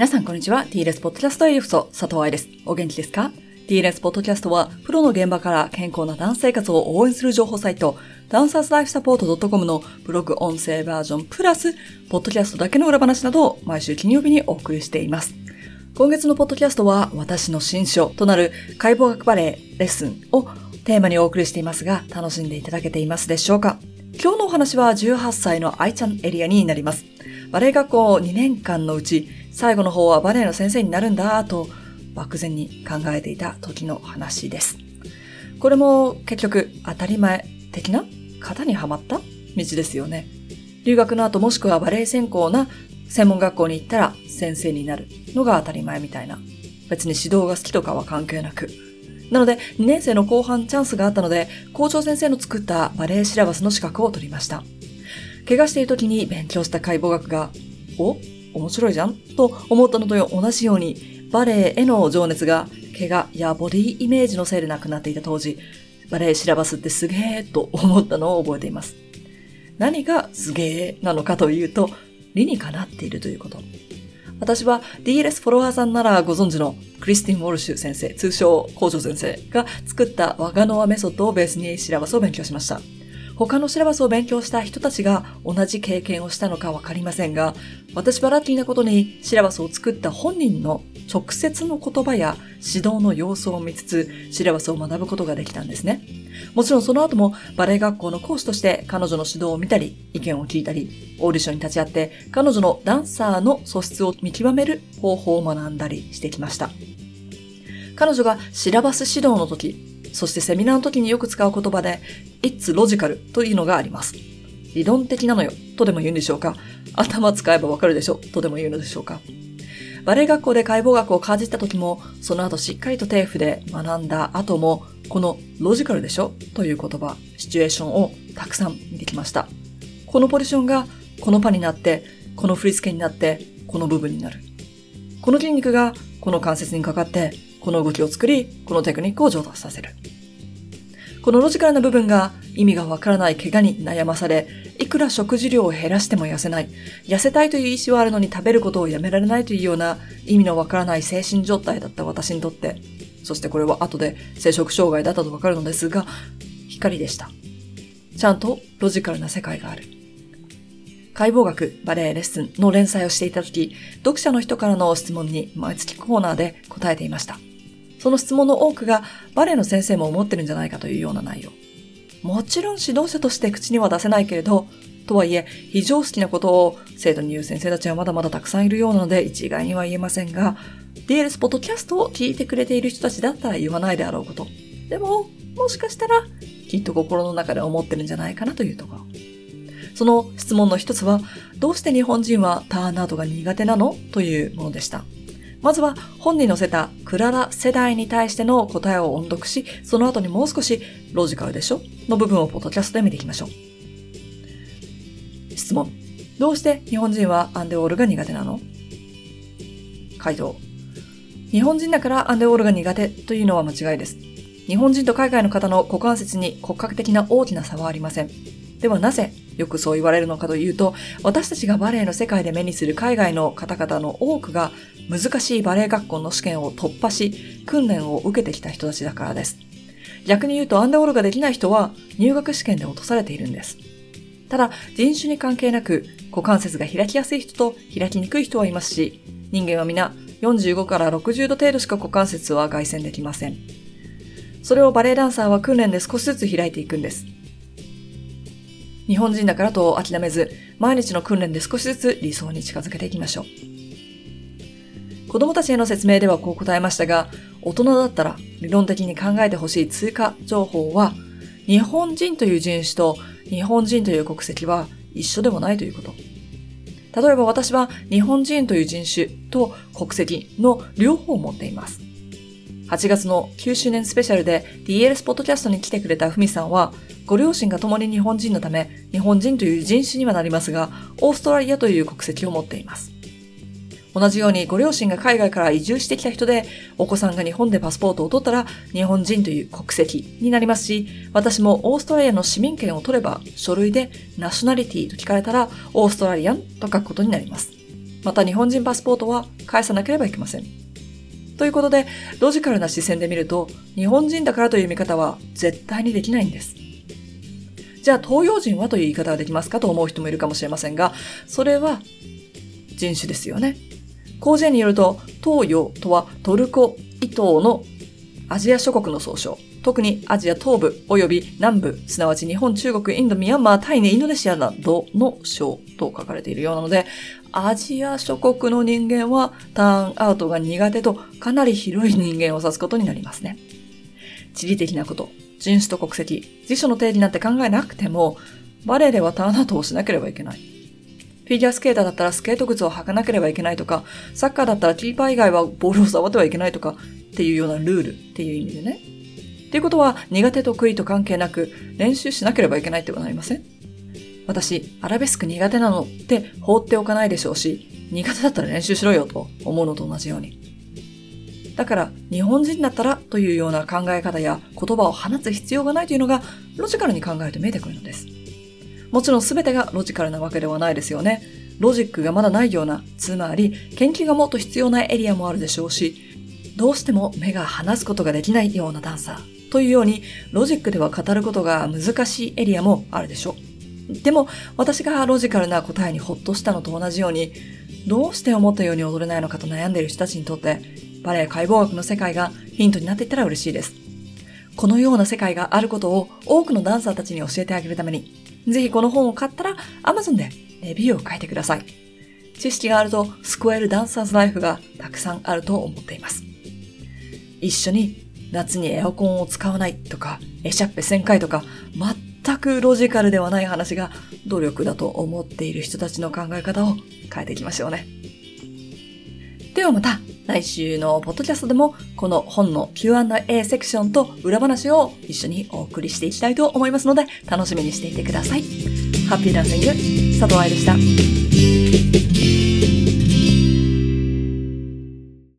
皆さんこんにちは。TLS ポッドキャストへようこそ、佐藤愛です。お元気ですか ?TLS ポッドキャストは、プロの現場から健康なダンス生活を応援する情報サイト、ダンサーズライフサポート .com のブログ音声バージョンプラス、ポッドキャストだけの裏話などを毎週金曜日にお送りしています。今月のポッドキャストは、私の新書となる解剖学バレエレッスンをテーマにお送りしていますが、楽しんでいただけていますでしょうか？今日のお話は18歳の愛ちゃんエリアになります。バレエ学校2年間のうち、最後の方はバレエの先生になるんだと漠然に考えていた時の話です。これも結局当たり前的な型にはまった道ですよね。留学の後もしくはバレエ専攻な専門学校に行ったら先生になるのが当たり前みたいな。別に指導が好きとかは関係なく。なので2年生の後半チャンスがあったので校長先生の作ったバレエシラバスの資格を取りました。怪我している時に勉強した解剖学が、お？面白いじゃんと思ったのと同じように、バレエへの情熱が怪我やボディイメージのせいでなくなっていた当時、バレエシラバスってすげーと思ったのを覚えています。何がすげーなのかというと、理にかなっているということ。私は DLS フォロワーさんならご存知のクリスティン・ウォルシュ先生、通称校長先生が作ったワガノアメソッドをベースにシラバスを勉強しました。他のシラバスを勉強した人たちが同じ経験をしたのかわかりませんが、私はラッキーなことにシラバスを作った本人の直接の言葉や指導の様子を見つつ、シラバスを学ぶことができたんですね。もちろんその後もバレエ学校の講師として彼女の指導を見たり、意見を聞いたり、オーディションに立ち会って彼女のダンサーの素質を見極める方法を学んだりしてきました。彼女がシラバス指導の時、そしてセミナーの時によく使う言葉で、It's logical というのがあります。理論的なのよ、とでも言うんでしょうか？頭使えばわかるでしょ、とでも言うのでしょうか？バレエ学校で解剖学をかじった時も、その後しっかりとテーフで学んだ後も、このロジカルでしょ？という言葉、シチュエーションをたくさん見てきました。このポジションがこのパになって、この振り付けになって、この部分になる。この筋肉がこの関節にかかって、この動きを作り、このテクニックを上達させる。このロジカルな部分が意味がわからない怪我に悩まされ、いくら食事量を減らしても痩せない、痩せたいという意志はあるのに食べることをやめられないというような意味のわからない精神状態だった私にとって、そしてこれは後で生殖障害だったとわかるのですが、光でした。ちゃんとロジカルな世界がある。解剖学、バレエレッスンの連載をしていた時、読者の人からの質問に毎月コーナーで答えていました。その質問の多くがバレエの先生も思ってるんじゃないかというような内容。もちろん指導者として口には出せないけれど、とはいえ、非常識なことを生徒に言う先生たちはまだまだたくさんいるようなので一概には言えませんが、DLS ポッドキャストを聞いてくれている人たちだったら言わないであろうこと。でも、もしかしたら、きっと心の中で思ってるんじゃないかなというところ。その質問の一つは、どうして日本人はターンアウトが苦手なの？というものでした。まずは本に載せたクララ世代に対しての答えを音読し、その後にもう少しロジカルでしょ？の部分をポッドキャストで見ていきましょう。質問。どうして日本人はアンデオールが苦手なの？回答。日本人だからアンデオールが苦手というのは間違いです。日本人と海外の方の股関節に骨格的な大きな差はありません。ではなぜよくそう言われるのかというと、私たちがバレエの世界で目にする海外の方々の多くが難しいバレエ学校の試験を突破し、訓練を受けてきた人たちだからです。逆に言うとアンダーオールができない人は入学試験で落とされているんです。ただ、人種に関係なく股関節が開きやすい人と開きにくい人はいますし、人間は皆45から60度程度しか股関節は外旋できません。それをバレエダンサーは訓練で少しずつ開いていくんです。日本人だからと諦めず、毎日の訓練で少しずつ理想に近づけていきましょう。子供たちへの説明ではこう答えましたが、大人だったら理論的に考えてほしい追加情報は、日本人という人種と日本人という国籍は一緒でもないということ。例えば私は日本人という人種と国籍の両方を持っています。8月の9周年スペシャルで DLS ポッドキャストに来てくれたふみさんは、ご両親が共に日本人のため、日本人という人種にはなりますが、オーストラリアという国籍を持っています。同じようにご両親が海外から移住してきた人で、お子さんが日本でパスポートを取ったら日本人という国籍になりますし、私もオーストラリアの市民権を取れば書類でナショナリティと聞かれたらオーストラリアンと書くことになります。また日本人パスポートは返さなければいけません。ということで、ロジカルな視線で見ると、日本人だからという見方は絶対にできないんです。じゃあ東洋人はという言い方はできますかと思う人もいるかもしれませんが、それは人種ですよね。広辞苑によると、東洋とはトルコ、イ島のアジア諸国の総称。特にアジア東部及び南部、すなわち日本、中国、インド、ミャンマー、タイネ、インドネシアなどの省と書かれているようなので、アジア諸国の人間はターンアウトが苦手とかなり広い人間を指すことになりますね。地理的なこと、人種と国籍、辞書の定義なんて考えなくても、バレエではターンアウトをしなければいけない。フィギュアスケーターだったらスケート靴を履かなければいけないとか、サッカーだったらキーパー以外はボールを触ってはいけないとか、っていうようなルールっていう意味でね。っていうことは、苦手得意と関係なく、練習しなければいけないってことはなりません？私、アラベスク苦手なのって放っておかないでしょうし、苦手だったら練習しろよと思うのと同じように。だから、日本人だったらというような考え方や言葉を放つ必要がないというのが、ロジカルに考えると見えてくるのです。もちろん全てがロジカルなわけではないですよね。ロジックがまだないような、つまり研究がもっと必要なエリアもあるでしょうし、どうしても目が離すことができないようなダンサーというように、ロジックでは語ることが難しいエリアもあるでしょう。でも、私がロジカルな答えにほっとしたのと同じように、どうして思ったように踊れないのかと悩んでいる人たちにとって、バレエ解剖学の世界がヒントになっていったら嬉しいです。このような世界があることを多くのダンサーたちに教えてあげるために、ぜひこの本を買ったら Amazon でレビューを書いてください。知識があると救えるダンサーズライフがたくさんあると思っています。一緒に夏にエアコンを使わないとか、エシャッペ1000回とか、全くロジカルではない話が努力だと思っている人たちの考え方を変えていきましょうね。ではまた来週のポッドキャストでもこの本の Q&A セクションと裏話を一緒にお送りしていきたいと思いますので楽しみにしていてください。ハッピーランシング佐藤愛でした。